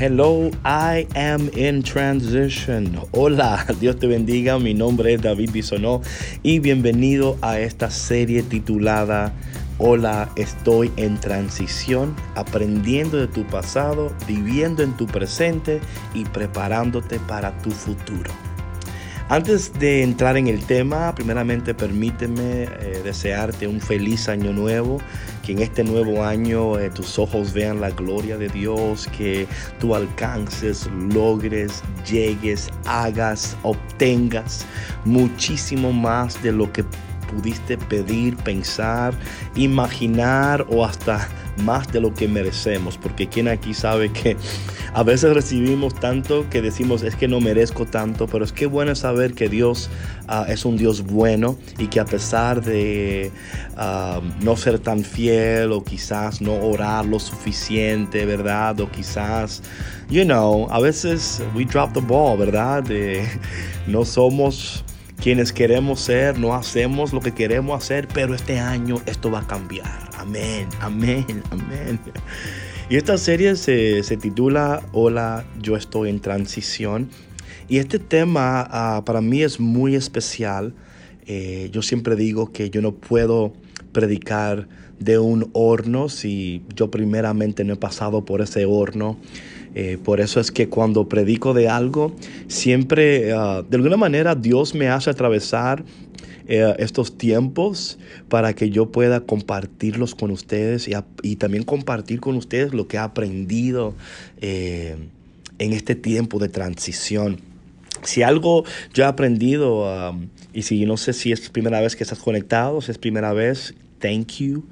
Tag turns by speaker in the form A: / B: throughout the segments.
A: Hello, I am in transition. Hola, Dios te bendiga. Mi nombre es David Bisonó y bienvenido a esta serie titulada Hola, estoy en transición, aprendiendo de tu pasado, viviendo en tu presente y preparándote para tu futuro. Antes de entrar en el tema, primeramente permíteme eh, desearte un feliz año nuevo, que en este nuevo año eh, tus ojos vean la gloria de Dios, que tú alcances, logres, llegues, hagas, obtengas muchísimo más de lo que pudiste pedir, pensar, imaginar o hasta más de lo que merecemos, porque quien aquí sabe que a veces recibimos tanto que decimos es que no merezco tanto, pero es que bueno saber que Dios ah, es un Dios bueno y que a pesar de ah, no ser tan fiel o quizás no orar lo suficiente, ¿verdad? O quizás, you know, a veces we drop the ball, ¿verdad? no somos quienes queremos ser, no hacemos lo que queremos hacer, pero este año esto va a cambiar. Amén, amén, amén. Y esta serie se, titula Hola, yo estoy en transición. Y este tema ah, para mí es muy especial. Eh, yo siempre digo que yo no puedo predicar de un horno si yo primeramente no he pasado por ese horno. Eh, por eso es que cuando predico de algo, siempre, ah, de alguna manera, Dios me hace atravesar eh, estos tiempos para que yo pueda compartirlos con ustedes y, también compartir con ustedes lo que he aprendido eh, en este tiempo de transición. Si algo yo he aprendido, y si no sé si es primera vez que estás conectado, si es primera vez, thank you.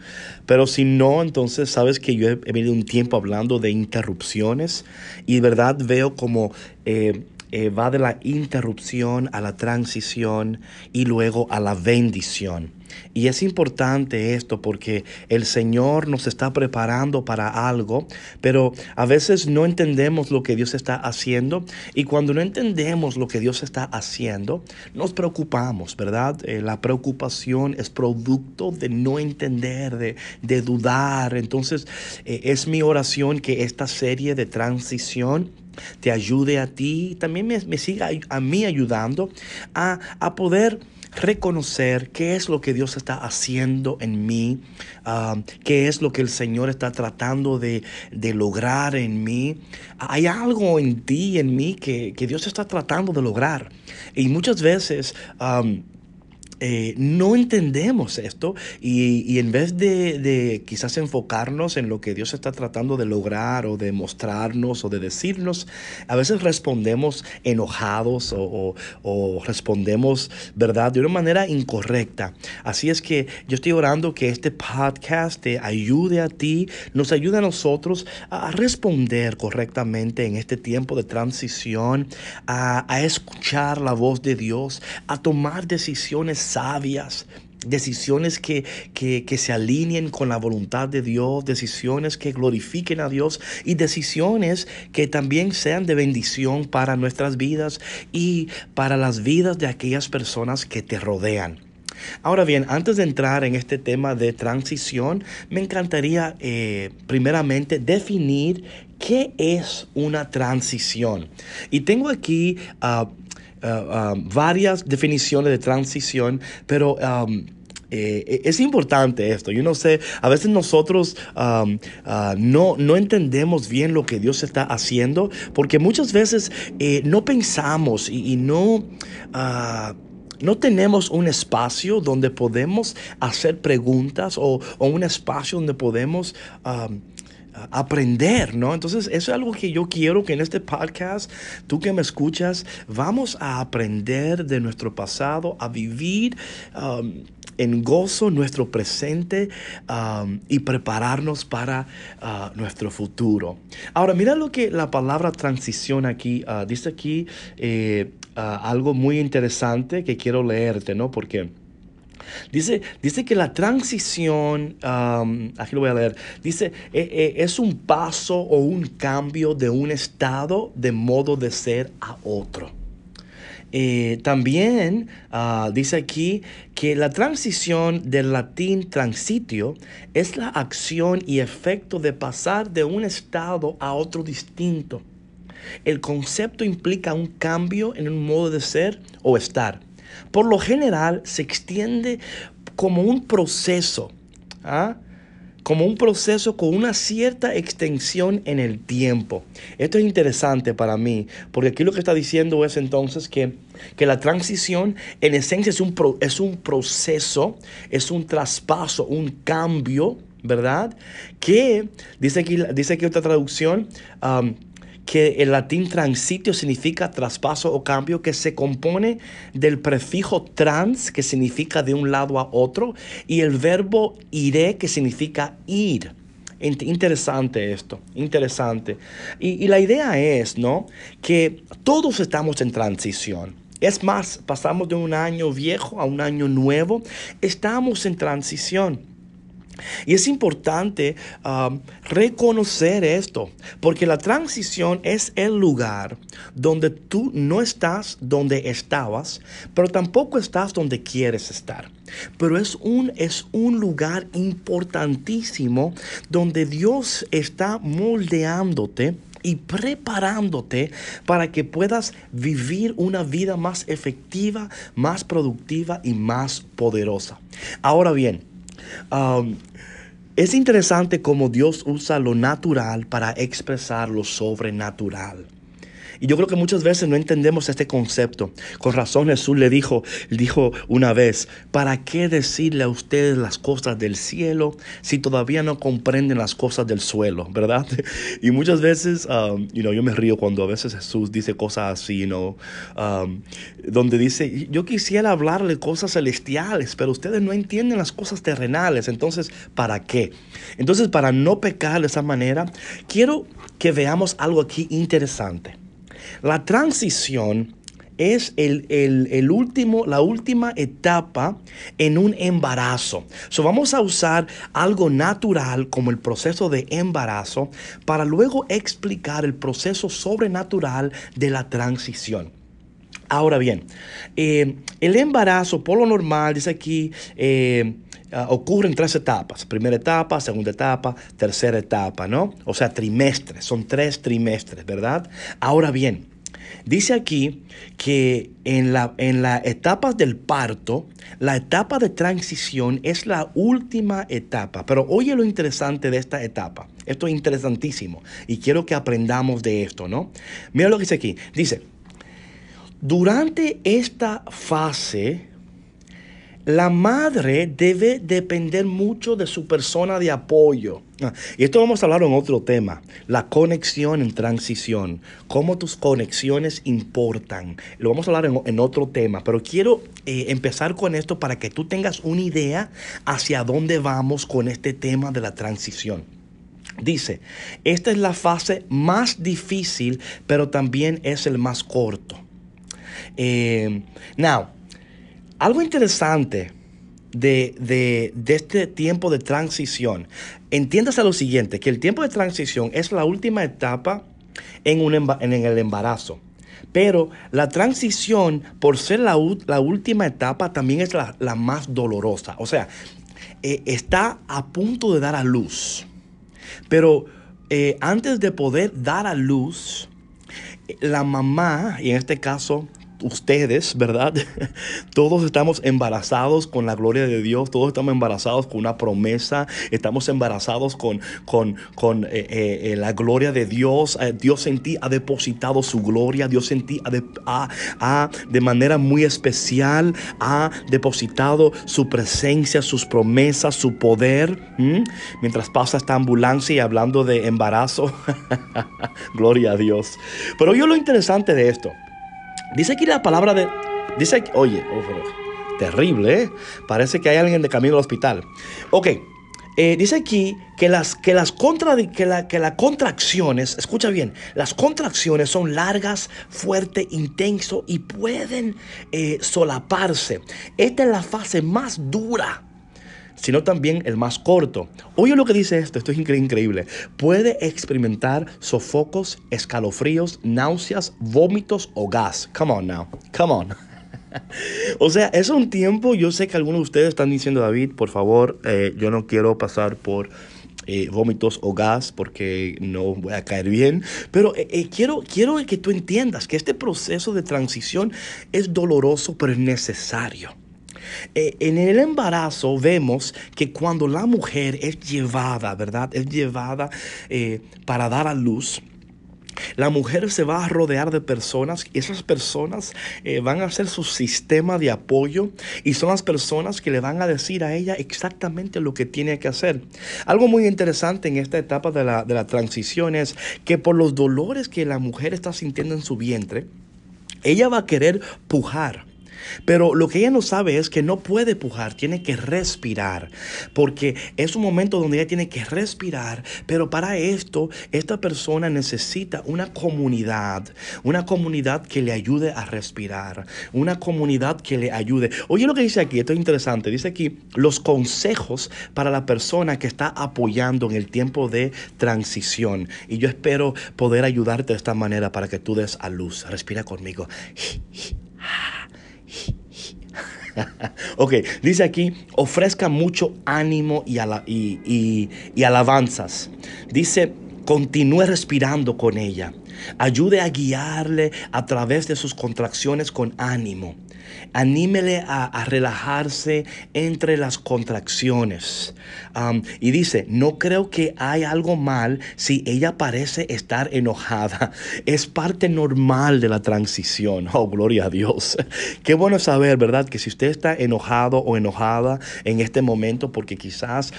A: Pero si no, entonces sabes que yo he, venido un tiempo hablando de interrupciones y de verdad veo como... Eh, eh, va de la interrupción a la transición y luego a la bendición. Y es importante esto porque el Señor nos está preparando para algo, pero a veces no entendemos lo que Dios está haciendo y cuando no entendemos lo que Dios está haciendo, nos preocupamos, ¿verdad? Eh, la preocupación es producto de no entender, de, dudar. Entonces eh, es mi oración que esta serie de transición te ayude a ti, también me, me siga a mí ayudando a, a poder reconocer qué es lo que Dios está haciendo en mí, ah, qué es lo que el Señor está tratando de, lograr en mí. Hay algo en ti, en mí, que, Dios está tratando de lograr. Y muchas veces... Eh, no entendemos esto y, en vez de, quizás enfocarnos en lo que Dios está tratando de lograr o de mostrarnos o de decirnos, a veces respondemos enojados o, respondemos, ¿verdad?, de una manera incorrecta. Así es que yo estoy orando que este podcast te ayude a ti, nos ayude a nosotros a responder correctamente en este tiempo de transición, a, a escuchar la voz de Dios, a tomar decisiones sabias, decisiones que, se alineen con la voluntad de Dios, decisiones que glorifiquen a Dios y decisiones que también sean de bendición para nuestras vidas y para las vidas de aquellas personas que te rodean. Ahora bien, antes de entrar en este tema de transición, me encantaría eh, primeramente definir qué es una transición. Y tengo aquí uh, Uh, um, varias definiciones de transición, pero... Um, eh, es importante esto. Yo no sé, a veces nosotros um, uh, no, no entendemos bien lo que Dios está haciendo porque muchas veces eh, no pensamos y, no... Uh, no tenemos un espacio donde podemos hacer preguntas o, un espacio donde podemos aprender, ¿no? Entonces, eso es algo que yo quiero que en este podcast, tú que me escuchas, vamos a aprender de nuestro pasado, a vivir um, en gozo nuestro presente um, y prepararnos para uh, nuestro futuro. Ahora, mira lo que la palabra transición aquí uh, dice aquí eh, uh, algo muy interesante que quiero leerte, ¿no? Porque Dice, dice que la transición, aquí lo voy a leer, dice, eh, eh, es un paso o un cambio de un estado de modo de ser a otro. Eh, también ah, dice aquí que la transición del latín transitio es la acción y efecto de pasar de un estado a otro distinto. el concepto implica un cambio en un modo de ser o estar. Por lo general se extiende como un proceso. ¿ah? como un proceso con una cierta extensión en el tiempo. Esto es interesante para mí, porque aquí lo que está diciendo es entonces que, que la transición en esencia es un, es un proceso, es un traspaso, un cambio, ¿verdad? Que dice aquí, dice otra traducción, que el latín transitio significa traspaso o cambio, que se compone del prefijo trans, que significa de un lado a otro, y el verbo iré, que significa ir. Interesante esto, interesante. Y, y la idea es, ¿no? Que todos estamos en transición. Es más, pasamos de un año viejo a un año nuevo. Estamos en transición. Y es importante um, reconocer esto, porque la transición es el lugar donde tú no estás donde estabas, pero tampoco estás donde quieres estar. Pero es un, es un lugar importantísimo donde Dios está moldeándote y preparándote para que puedas vivir una vida más efectiva, más productiva y más poderosa. Ahora bien, um, es interesante cómo Dios usa lo natural para expresar lo sobrenatural. Y yo creo que muchas veces no entendemos este concepto. Con razón Jesús le dijo, dijo una vez, ¿para qué decirle a ustedes las cosas del cielo si todavía no comprenden las cosas del suelo? ¿Verdad? Y muchas veces, um, you know, yo me río cuando a veces Jesús dice cosas así, ¿no? Um, donde dice, yo quisiera hablarle cosas celestiales, pero ustedes no entienden las cosas terrenales. Entonces, ¿para qué? Entonces, para no pecar de esa manera, quiero que veamos algo aquí interesante. La transición es el, último, la última etapa en un embarazo. So vamos a usar algo natural como el proceso de embarazo para luego explicar el proceso sobrenatural de la transición. Ahora bien, eh, el embarazo por lo normal, dice aquí, eh, ah, ocurre en tres etapas. Primera etapa, segunda etapa, tercera etapa, ¿no? O sea, trimestres, son tres trimestres, ¿verdad? Ahora bien, Dice aquí que en la, en del parto, la etapa de transición es la última etapa. Pero oye lo interesante de esta etapa. Esto es interesantísimo y quiero que aprendamos de esto, ¿no? Mira lo que dice aquí. Dice, durante esta fase la madre debe depender mucho de su persona de apoyo. Ah, y esto vamos a hablar en otro tema, la conexión en transición, cómo tus conexiones importan. Lo vamos a hablar en, otro tema, pero quiero eh, empezar con esto para que tú tengas una idea hacia dónde vamos con este tema de la transición. Dice, esta es la fase más difícil, pero también es el más corto. Eh, now, algo interesante de, este tiempo de transición, entiéndase lo siguiente, que el tiempo de transición es la última etapa en, un en el embarazo. Pero la transición, por ser la, última etapa, también es la, más dolorosa. O sea, eh, está a punto de dar a luz. Pero eh, antes de poder dar a luz, la mamá, y en este caso ustedes, ¿verdad? Todos estamos embarazados con la gloria de Dios, todos estamos embarazados con una promesa, estamos embarazados con, con, con eh, eh, eh, la gloria de Dios. Dios en ti ha depositado su gloria, Dios en ti ha de, manera muy especial ha depositado su presencia, sus promesas, su poder. Mientras pasa esta ambulancia y hablando de embarazo, gloria a Dios. Pero yo lo interesante de esto. Dice aquí la palabra de... Dice, oye, oh, terrible, ¿eh? Parece que hay alguien de camino al hospital. Ok, eh, dice aquí que las, que las que la, que contracciones, escucha bien, las contracciones son largas, fuertes, intenso y pueden eh, solaparse. Esta es la fase más dura sino también el más corto. Oye lo que dice esto, esto es increíble. Puede experimentar sofocos, escalofríos, náuseas, vómitos o gas. Come on now, come on. o sea, es un tiempo, yo sé que algunos de ustedes están diciendo, David, por favor, eh, yo no quiero pasar por eh, vómitos o gas porque no voy a caer bien. Pero eh, eh, quiero, quiero que tú entiendas que este proceso de transición es doloroso, pero es necesario. En el embarazo vemos que cuando la mujer es llevada, ¿verdad? Es llevada para dar a luz, la mujer se va a rodear de personas y esas personas eh, van a ser su sistema de apoyo y son las personas que le van a decir a ella exactamente lo que tiene que hacer. Algo muy interesante en esta etapa de la, de la transición es que por los dolores que la mujer está sintiendo en su vientre, ella va a querer pujar pero lo que ella no sabe es que no puede pujar, tiene que respirar, porque es un momento donde ella tiene que respirar, pero para esto esta persona necesita una comunidad, una comunidad que le ayude a respirar, una comunidad que le ayude. Oye lo que dice aquí, esto es interesante, dice aquí los consejos para la persona que está apoyando en el tiempo de transición. Y yo espero poder ayudarte de esta manera para que tú des a luz. Respira conmigo. ok, dice aquí, ofrezca mucho ánimo y, y alabanzas. Dice, continúe respirando con ella. Ayude a guiarle a través de sus contracciones con ánimo. Anímele a, relajarse entre las contracciones. y dice, no creo que hay algo mal si ella parece estar enojada. Es parte normal de la transición. Oh, gloria a Dios. Qué bueno saber, ¿verdad? Que si usted está enojado o enojada en este momento porque quizás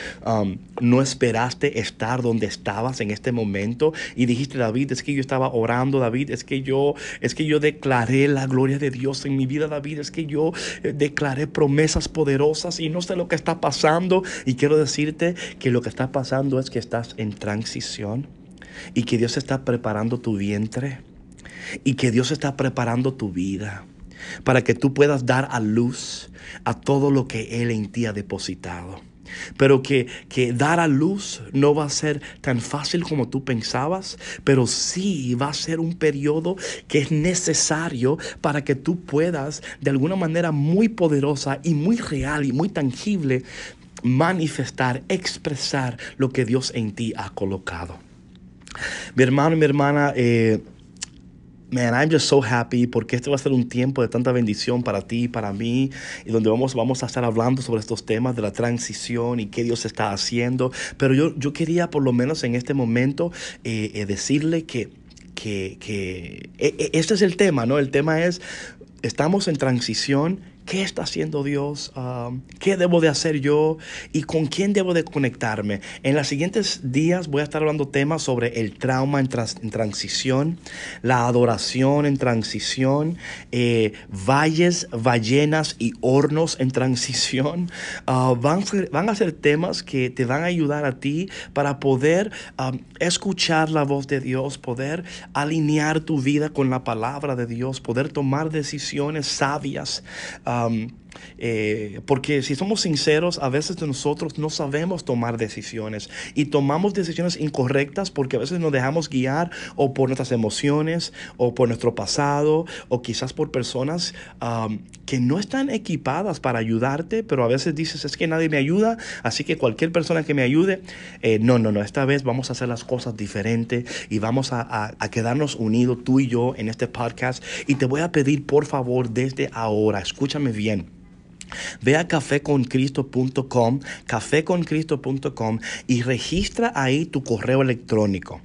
A: no esperaste estar donde estabas en este momento y dijiste, David, es que yo estaba orando, David, es que yo, es que yo declaré la gloria de Dios en mi vida, David, es que yo eh, declaré promesas poderosas y no sé lo que está pasando. Y quiero decirte que lo que está pasando es que estás en transición y que Dios está preparando tu vientre y que Dios está preparando tu vida para que tú puedas dar a luz a todo lo que Él en ti ha depositado. Pero que, que, dar a luz no va a ser tan fácil como tú pensabas, pero sí va a ser un periodo que es necesario para que tú puedas de alguna manera muy poderosa y muy real y muy tangible manifestar, expresar lo que Dios en ti ha colocado. Mi hermano mi hermana, eh, Man, I'm just so happy porque este va a ser un tiempo de tanta bendición para ti, para mí, y donde vamos, vamos a estar hablando sobre estos temas de la transición y qué Dios está haciendo. Pero yo, yo quería por lo menos en este momento eh, eh, decirle que, que, que e, e, este es el tema, ¿no? El tema es, estamos en transición ¿Qué está haciendo Dios? Um, ¿Qué debo de hacer yo? ¿Y con quién debo de conectarme? En los siguientes días voy a estar hablando temas sobre el trauma en, transición, la adoración en transición, eh, valles, ballenas y hornos en transición. Uh, van, van, a ser temas que te van a ayudar a ti para poder um, escuchar la voz de Dios, poder alinear tu vida con la palabra de Dios, poder tomar decisiones sabias. Uh, Um, Eh, porque si somos sinceros, a veces nosotros no sabemos tomar decisiones y tomamos decisiones incorrectas porque a veces nos dejamos guiar o por nuestras emociones o por nuestro pasado o quizás por personas que no están equipadas para ayudarte, pero a veces dices, es que nadie me ayuda, así que cualquier persona que me ayude, eh, no, no, no, esta vez vamos a hacer las cosas diferentes y vamos a, a quedarnos unidos tú y yo en este podcast y te voy a pedir por favor desde ahora, escúchame bien. Ve a cafeconcristo.com, cafeconcristo.com y registra ahí tu correo electrónico.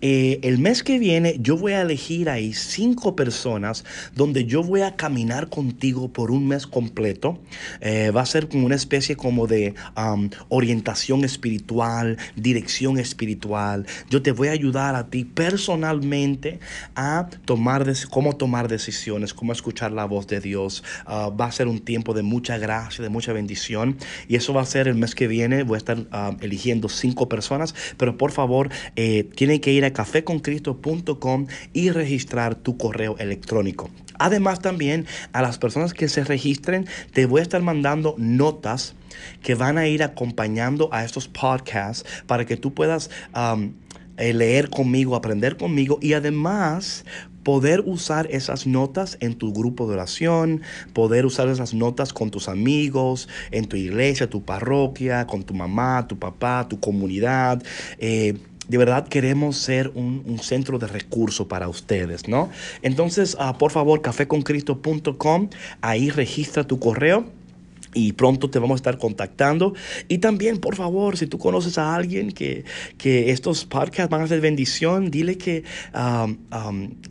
A: Eh, el mes que viene yo voy a elegir ahí cinco personas donde yo voy a caminar contigo por un mes completo. Eh, va a ser como una especie como de orientación espiritual, dirección espiritual. Yo te voy a ayudar a ti personalmente a tomar cómo tomar decisiones, cómo escuchar la voz de Dios. Ah, va a ser un tiempo de mucha gracia, de mucha bendición. Y eso va a ser el mes que viene. Voy a estar eligiendo cinco personas. Pero por favor, eh, tienen que ir a cafeconcristo.com y registrar tu correo electrónico. Además también a las personas que se registren te voy a estar mandando notas que van a ir acompañando a estos podcasts para que tú puedas... Eh, leer conmigo, aprender conmigo y además poder usar esas notas en tu grupo de oración, poder usar esas notas con tus amigos, en tu iglesia, tu parroquia, con tu mamá, tu papá, tu comunidad. Eh, de verdad queremos ser un, centro de recursos para ustedes, ¿no? Entonces, uh, por favor, cafeconcristo.com, ahí registra tu correo y pronto te vamos a estar contactando. Y también, por favor, si tú conoces a alguien que, estos podcasts van a ser bendición, dile que,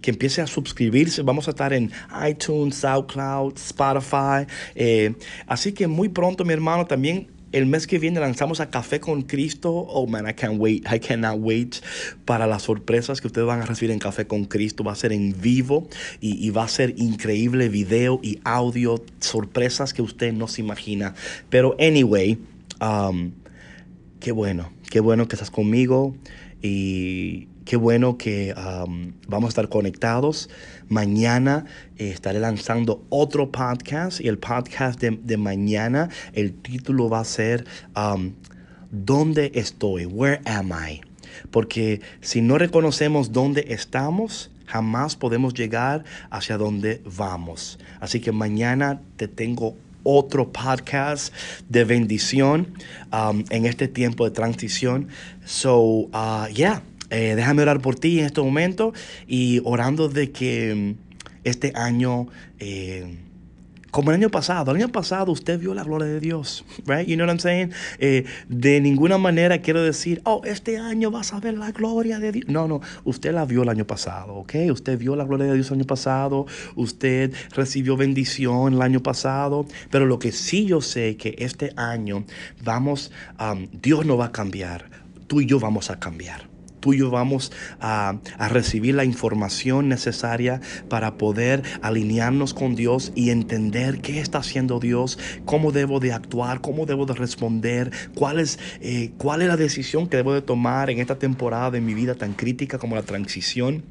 A: que empiece a suscribirse. Vamos a estar en iTunes, SoundCloud, Spotify. Eh, así que muy pronto, mi hermano, también el mes que viene lanzamos a Café con Cristo. Oh man, I can't wait. I cannot wait para las sorpresas que ustedes van a recibir en Café con Cristo. Va a ser en vivo y, va a ser increíble video y audio. Sorpresas que usted no se imagina. Pero anyway, um, qué bueno. Qué bueno que estás conmigo. Y Qué bueno que vamos a estar conectados. Mañana eh, estaré lanzando otro podcast y el podcast de, mañana, el título va a ser ¿Dónde estoy? Where am I? Porque si no reconocemos dónde estamos, jamás podemos llegar hacia donde vamos. Así que mañana te tengo otro podcast de bendición en este tiempo de transición. So, uh, yeah. Eh, déjame orar por ti en este momento y orando de que mm, este año, eh, como el año pasado, el año pasado usted vio la gloria de Dios, right? You know what I'm saying? Eh, de ninguna manera quiero decir, oh, este año vas a ver la gloria de Dios. No, no, usted la vio el año pasado, ¿ok? Usted vio la gloria de Dios el año pasado, usted recibió bendición el año pasado, pero lo que sí yo sé que este año vamos, um, Dios no va a cambiar, tú y yo vamos a cambiar tú y yo vamos a, recibir la información necesaria para poder alinearnos con Dios y entender qué está haciendo Dios, cómo debo de actuar, cómo debo de responder, cuál es, eh, cuál es la decisión que debo de tomar en esta temporada de mi vida tan crítica como la transición.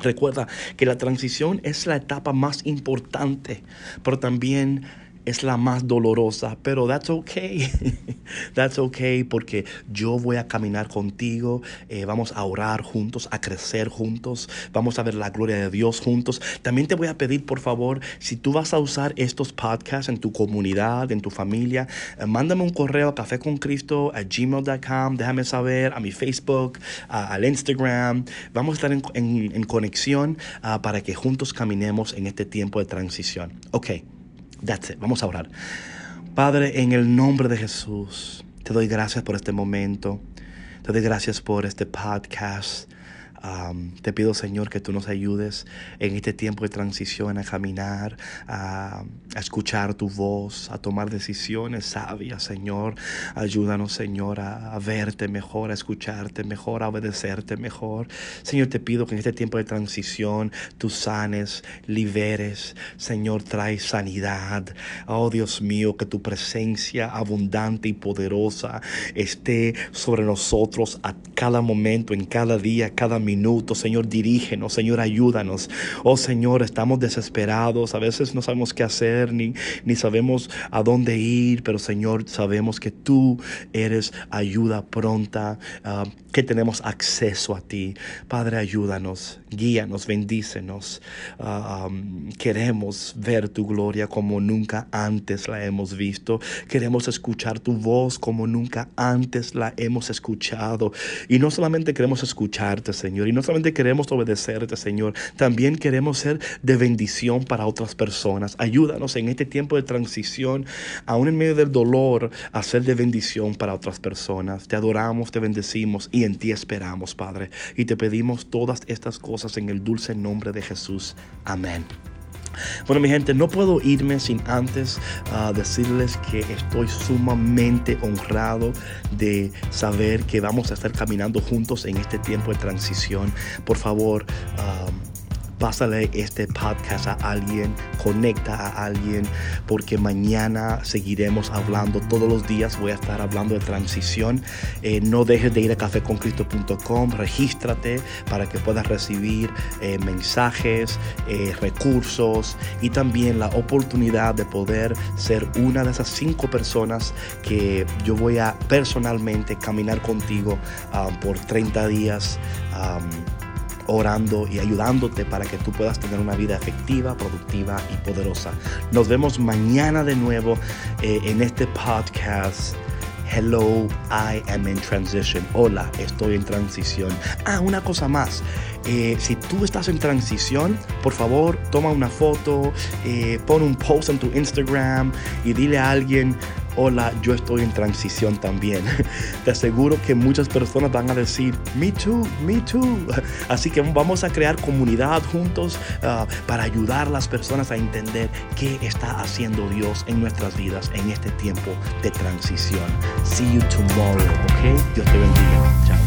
A: Recuerda que la transición es la etapa más importante, pero también es la más dolorosa, pero that's okay. that's okay porque yo voy a caminar contigo, eh, vamos a orar juntos, a crecer juntos, vamos a ver la gloria de Dios juntos. También te voy a pedir, por favor, si tú vas a usar estos podcasts en tu comunidad, en tu familia, eh, mándame un correo a caféconcristo a gmail.com, déjame saber a mi Facebook, al Instagram. Vamos a estar en, conexión ah, para que juntos caminemos en este tiempo de transición. Ok. That's it. Vamos a orar. Padre, en el nombre de Jesús, te doy gracias por este momento. Te doy gracias por este podcast te pido, Señor, que tú nos ayudes en este tiempo de transición a caminar, a, escuchar tu voz, a tomar decisiones sabias, Señor. Ayúdanos, Señor, a, verte mejor, a escucharte mejor, a obedecerte mejor. Señor, te pido que en este tiempo de transición tú sanes, liberes. Señor, trae sanidad. Oh, Dios mío, que tu presencia abundante y poderosa esté sobre nosotros a cada momento, en cada día, cada minuto Señor, dirígenos, Señor, ayúdanos. Oh Señor, estamos desesperados, a veces no sabemos qué hacer, ni, ni sabemos a dónde ir, pero Señor, sabemos que tú eres ayuda pronta, ah, que tenemos acceso a ti. Padre, ayúdanos, guíanos, bendícenos. Ah, queremos ver tu gloria como nunca antes la hemos visto. Queremos escuchar tu voz como nunca antes la hemos escuchado. Y no solamente queremos escucharte, Señor, y no solamente queremos obedecerte, Señor, también queremos ser de bendición para otras personas. Ayúdanos en este tiempo de transición, aún en medio del dolor, a ser de bendición para otras personas. Te adoramos, te bendecimos y en ti esperamos, Padre. Y te pedimos todas estas cosas en el dulce nombre de Jesús. Amén. Bueno, mi gente, no puedo irme sin antes ah, decirles que estoy sumamente honrado de saber que vamos a estar caminando juntos en este tiempo de transición. Por favor, ah, pásale este podcast a alguien, conecta a alguien, porque mañana seguiremos hablando. Todos los días voy a estar hablando de transición. Eh, no dejes de ir a cafeconcristo.com, regístrate para que puedas recibir eh, mensajes, eh, recursos y también la oportunidad de poder ser una de esas cinco personas que yo voy a personalmente caminar contigo ah, por 30 días. Orando y ayudándote para que tú puedas tener una vida efectiva, productiva y poderosa. Nos vemos mañana de nuevo eh, en este podcast. Hello, I am in transition. Hola, estoy en transición. Ah, una cosa más. Eh, si tú estás en transición, por favor, toma una foto, eh, pon un post en tu Instagram y dile a alguien, hola, yo estoy en transición también. Te aseguro que muchas personas van a decir, me too, me too. Así que vamos a crear comunidad juntos uh, para ayudar a las personas a entender qué está haciendo Dios en nuestras vidas en este tiempo de transición. See you tomorrow, ¿ok? Dios te bendiga. Chao.